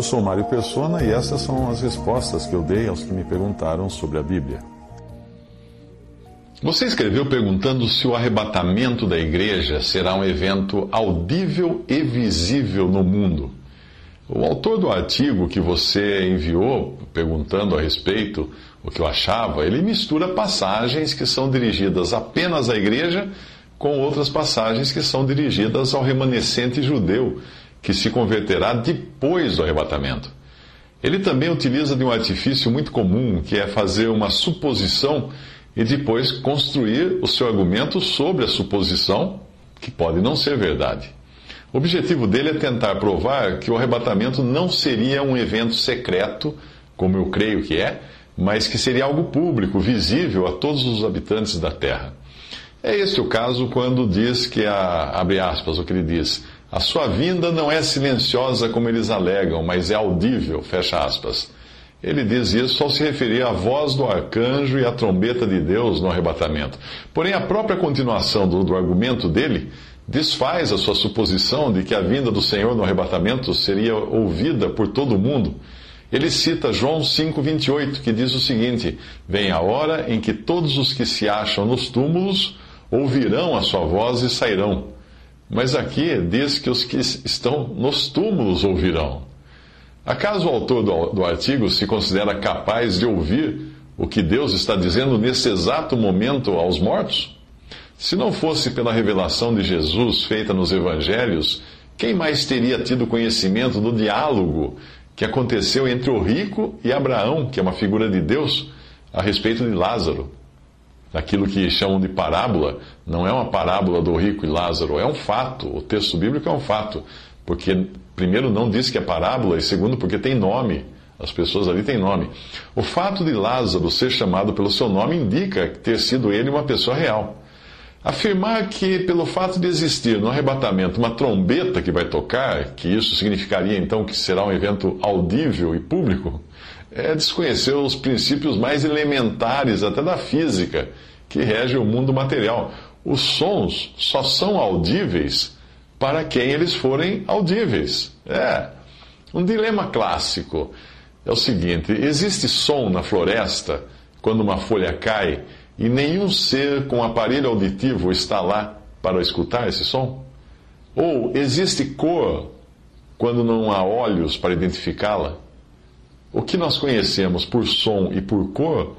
Eu sou Mário Persona e essas são as respostas que eu dei aos que me perguntaram sobre a Bíblia. Você escreveu perguntando se o arrebatamento da igreja será um evento audível e visível no mundo. O autor do artigo que você enviou, perguntando a respeito o que eu achava, ele mistura passagens que são dirigidas apenas à igreja com outras passagens que são dirigidas ao remanescente judeu, que se converterá depois do arrebatamento. Ele também utiliza de um artifício muito comum, que é fazer uma suposição e depois construir o seu argumento sobre a suposição, que pode não ser verdade. O objetivo dele é tentar provar que o arrebatamento não seria um evento secreto, como eu creio que é, mas que seria algo público, visível a todos os habitantes da terra. É este o caso quando diz que a, abre aspas, o que ele diz, a sua vinda não é silenciosa como eles alegam, mas é audível, fecha aspas. Ele diz isso ao se referir à voz do arcanjo e à trombeta de Deus no arrebatamento. Porém, a própria continuação do, do argumento dele desfaz a sua suposição de que a vinda do Senhor no arrebatamento seria ouvida por todo mundo. Ele cita João 5,28, que diz o seguinte: Vem a hora em que todos os que se acham nos túmulos ouvirão a sua voz e sairão. Mas aqui diz que os que estão nos túmulos ouvirão. Acaso o autor do, do artigo se considera capaz de ouvir o que Deus está dizendo nesse exato momento aos mortos? Se não fosse pela revelação de Jesus feita nos evangelhos, quem mais teria tido conhecimento do diálogo que aconteceu entre o rico e Abraão, que é uma figura de Deus, a respeito de Lázaro? Daquilo que chamam de parábola, não é uma parábola do rico e Lázaro, é um fato. O texto bíblico é um fato. Porque, primeiro, não diz que é parábola, e segundo, porque tem nome. As pessoas ali têm nome. O fato de Lázaro ser chamado pelo seu nome indica ter sido ele uma pessoa real. Afirmar que, pelo fato de existir no arrebatamento uma trombeta que vai tocar, que isso significaria então que será um evento audível e público, é desconhecer os princípios mais elementares até da física que rege o mundo material. Os sons só são audíveis para quem eles forem audíveis. É. Um dilema clássico é o seguinte: existe som na floresta quando uma folha cai e nenhum ser com aparelho auditivo está lá para escutar esse som? Ou existe cor quando não há olhos para identificá-la? O que nós conhecemos por som e por cor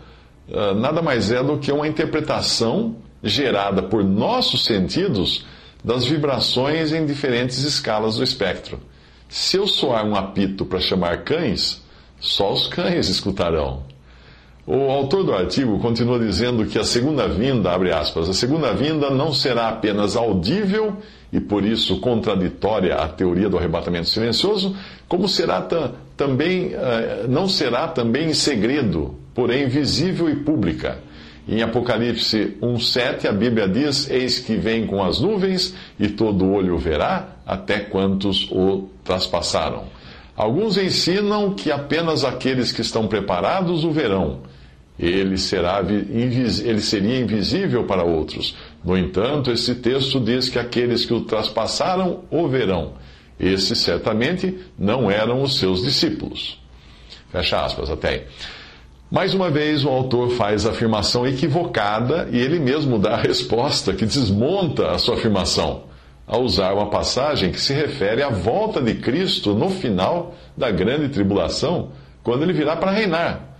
nada mais é do que uma interpretação gerada por nossos sentidos das vibrações em diferentes escalas do espectro. Se eu soar um apito para chamar cães, só os cães escutarão. O autor do artigo continua dizendo que a segunda vinda, abre aspas, a segunda vinda não será apenas audível e por isso contraditória à teoria do arrebatamento silencioso, como será também, não será também em segredo, porém visível e pública. Em Apocalipse 1,7 a Bíblia diz: Eis que vem com as nuvens, e todo olho verá, até quantos o traspassaram. Alguns ensinam que apenas aqueles que estão preparados o verão. Ele, será, ele seria invisível para outros. No entanto, esse texto diz que aqueles que o traspassaram o verão. Esses certamente não eram os seus discípulos. Fecha aspas até aí. Mais uma vez, o autor faz a afirmação equivocada e ele mesmo dá a resposta que desmonta a sua afirmação, ao usar uma passagem que se refere à volta de Cristo no final da grande tribulação, quando ele virá para reinar.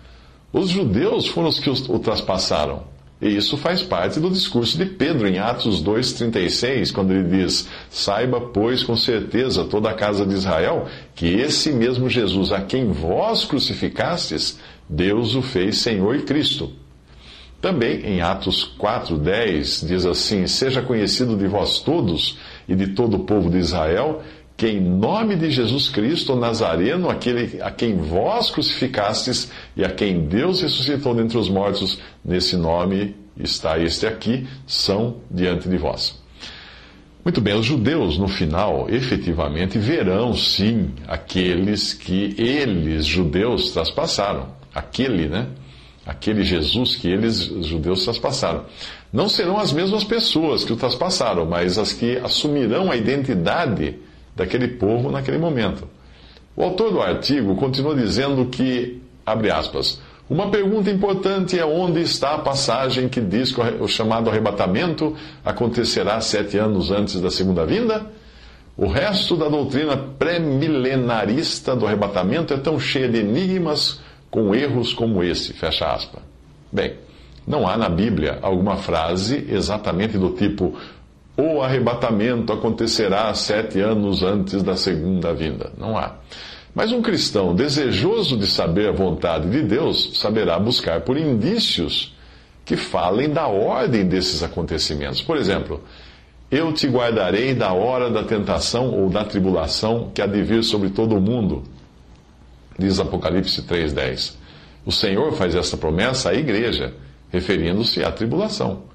Os judeus foram os que o traspassaram. E isso faz parte do discurso de Pedro em Atos 2,36, quando ele diz: Saiba, pois, com certeza toda a casa de Israel, que esse mesmo Jesus a quem vós crucificastes, Deus o fez Senhor e Cristo. Também em Atos 4:10 diz assim: Seja conhecido de vós todos e de todo o povo de Israel que em nome de Jesus Cristo Nazareno, aquele a quem vós crucificastes e a quem Deus ressuscitou dentre os mortos, nesse nome está este aqui, são diante de vós. Muito bem, os judeus, no final, efetivamente verão sim aqueles que eles, judeus, traspassaram. Aquele, né? Aquele Jesus que eles, judeus, traspassaram. Não serão as mesmas pessoas que o traspassaram, mas as que assumirão a identidade daquele povo naquele momento. O autor do artigo continua dizendo que, abre aspas, uma pergunta importante é onde está a passagem que diz que o chamado arrebatamento acontecerá sete anos antes da segunda vinda? O resto da doutrina pré-milenarista do arrebatamento é tão cheia de enigmas com erros como esse, fecha aspas. Bem, não há na Bíblia alguma frase exatamente do tipo o arrebatamento acontecerá sete anos antes da segunda vinda. Não há. Mas um cristão desejoso de saber a vontade de Deus saberá buscar por indícios que falem da ordem desses acontecimentos. Por exemplo, eu te guardarei da hora da tentação ou da tribulação que há de vir sobre todo o mundo, diz Apocalipse 3,10. O Senhor faz esta promessa à igreja, referindo-se à tribulação.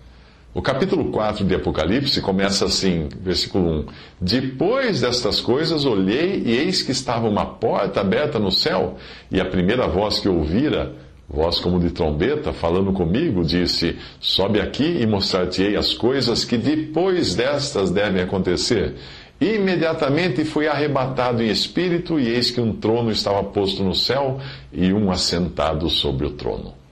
O capítulo 4 de Apocalipse começa assim, versículo 1: Depois destas coisas olhei e eis que estava uma porta aberta no céu, e a primeira voz que ouvira, voz como de trombeta, falando comigo, disse: Sobe aqui e mostrar-te-ei as coisas que depois destas devem acontecer. Imediatamente fui arrebatado em espírito, e eis que um trono estava posto no céu e um assentado sobre o trono.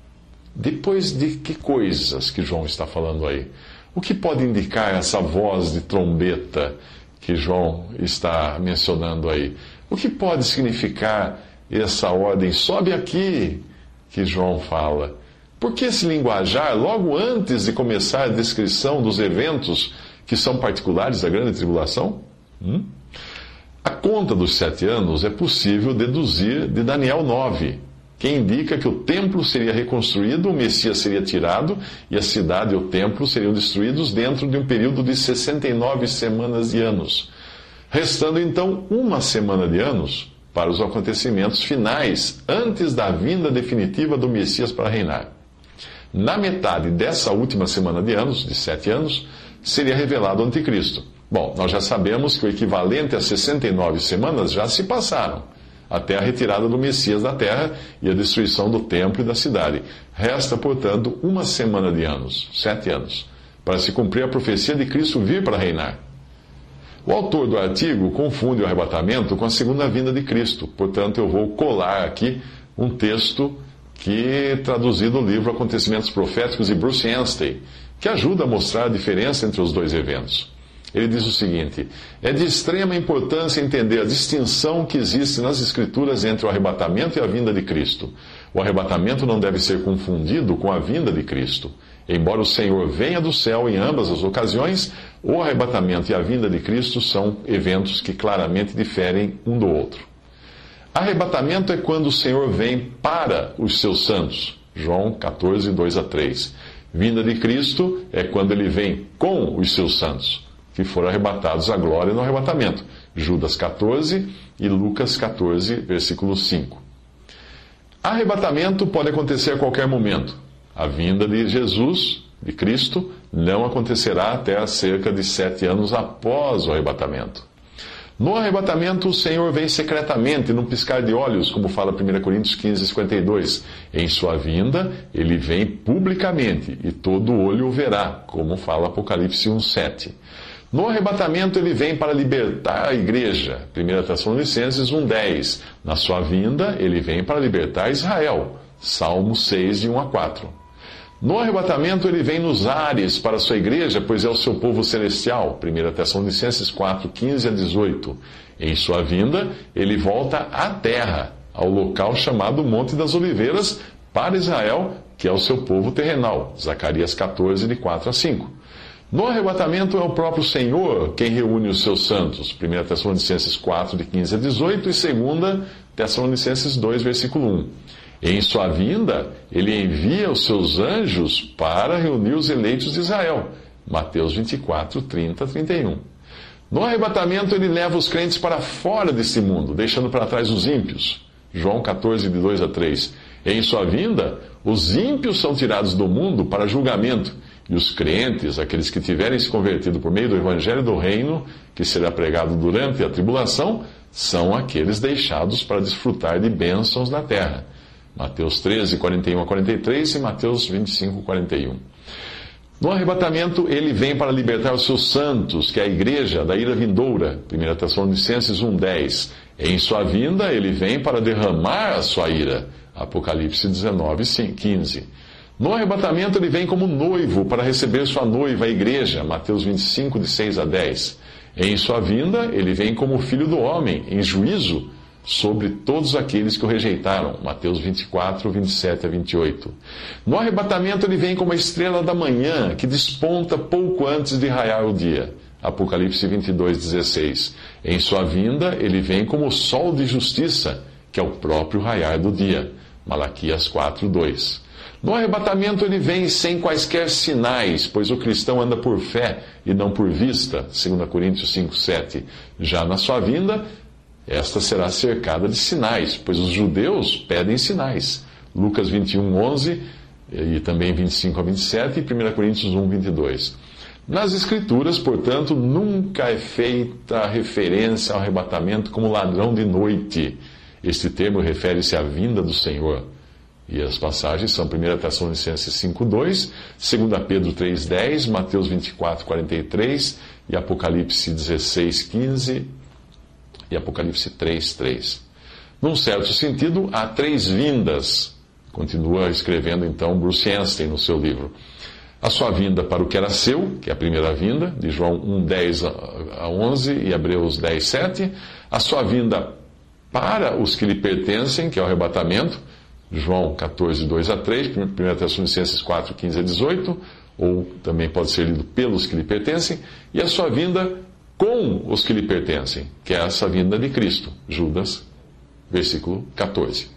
Depois de que coisas que João está falando aí? O que pode indicar essa voz de trombeta que João está mencionando aí? O que pode significar essa ordem? Sobe aqui, que João fala. Por que esse linguajar logo antes de começar a descrição dos eventos que são particulares da grande tribulação? Hum? A conta dos sete anos é possível deduzir de Daniel 9 que indica que o templo seria reconstruído, o Messias seria tirado e a cidade e o templo seriam destruídos dentro de um período de 69 semanas e anos, restando então uma semana de anos para os acontecimentos finais antes da vinda definitiva do Messias para reinar. Na metade dessa última semana de anos, de sete anos, seria revelado o Anticristo. Bom, nós já sabemos que o equivalente a 69 semanas já se passaram até a retirada do Messias da terra e a destruição do templo e da cidade. Resta, portanto, uma semana de anos, sete anos, para se cumprir a profecia de Cristo vir para reinar. O autor do artigo confunde o arrebatamento com a segunda vinda de Cristo, portanto, eu vou colar aqui um texto que traduzido no livro Acontecimentos Proféticos de Bruce Anstey, que ajuda a mostrar a diferença entre os dois eventos. Ele diz o seguinte: é de extrema importância entender a distinção que existe nas Escrituras entre o arrebatamento e a vinda de Cristo. O arrebatamento não deve ser confundido com a vinda de Cristo. Embora o Senhor venha do céu em ambas as ocasiões, o arrebatamento e a vinda de Cristo são eventos que claramente diferem um do outro. Arrebatamento é quando o Senhor vem para os seus santos. João 14, 2 a 3. Vinda de Cristo é quando ele vem com os seus santos que foram arrebatados à glória no arrebatamento. Judas 14 e Lucas 14, versículo 5. Arrebatamento pode acontecer a qualquer momento. A vinda de Jesus, de Cristo, não acontecerá até cerca de sete anos após o arrebatamento. No arrebatamento, o Senhor vem secretamente, num piscar de olhos, como fala 1 Coríntios 15, 52. Em sua vinda, ele vem publicamente, e todo olho o verá, como fala Apocalipse 1, 7. No arrebatamento, ele vem para libertar a igreja. 1 Tessalonicenses 1,10. Na sua vinda, ele vem para libertar Israel. Salmo 6, de 1 a 4. No arrebatamento, ele vem nos ares para a sua igreja, pois é o seu povo celestial. 1 Tessalonicenses 4, 15 a 18. Em sua vinda, ele volta à terra, ao local chamado Monte das Oliveiras, para Israel, que é o seu povo terrenal. Zacarias 14, de 4 a 5. No arrebatamento é o próprio Senhor quem reúne os seus santos. 1 Tessalonicenses 4, de 15 a 18 e 2 Tessalonicenses 2, versículo 1. Em sua vinda, ele envia os seus anjos para reunir os eleitos de Israel. Mateus 24, 30, 31. No arrebatamento, ele leva os crentes para fora desse mundo, deixando para trás os ímpios. João 14, de 2 a 3. Em sua vinda, os ímpios são tirados do mundo para julgamento, e os crentes, aqueles que tiverem se convertido por meio do evangelho do reino, que será pregado durante a tribulação, são aqueles deixados para desfrutar de bênçãos na terra. Mateus 13, 41 a 43 e Mateus 25, 41. No arrebatamento, ele vem para libertar os seus santos, que é a igreja da ira vindoura. 1 Tessalonicenses 1,10. Em sua vinda, ele vem para derramar a sua ira. Apocalipse 19, 15. No arrebatamento, ele vem como noivo para receber sua noiva, a igreja. Mateus 25, de 6 a 10. Em sua vinda, ele vem como filho do homem, em juízo sobre todos aqueles que o rejeitaram. Mateus 24, 27 a 28. No arrebatamento, ele vem como a estrela da manhã, que desponta pouco antes de raiar o dia. Apocalipse 22, 16. Em sua vinda, ele vem como o sol de justiça, que é o próprio raiar do dia. Malaquias 4, 2. No arrebatamento ele vem sem quaisquer sinais, pois o cristão anda por fé e não por vista, 2 Coríntios 5, 7. Já na sua vinda, esta será cercada de sinais, pois os judeus pedem sinais. Lucas 21, 11 e também 25 a 27 e 1 Coríntios 1, 22. Nas Escrituras, portanto, nunca é feita referência ao arrebatamento como ladrão de noite. Este termo refere-se à vinda do Senhor. E as passagens são 1 Tessalonicenses 5, 2, 2 Pedro 3, 10, Mateus 24, 43 e Apocalipse 16, 15 e Apocalipse 3, 3. Num certo sentido, há três vindas, continua escrevendo então Bruce Einstein no seu livro. A sua vinda para o que era seu, que é a primeira vinda, de João 1, 10 a 11 e Hebreus 10, 7. A sua vinda para os que lhe pertencem, que é o arrebatamento, João 14, 2 a 3, 1 Tessalonicenses 4, 15 a 18, ou também pode ser lido pelos que lhe pertencem, e a sua vinda com os que lhe pertencem, que é essa vinda de Cristo. Judas, versículo 14.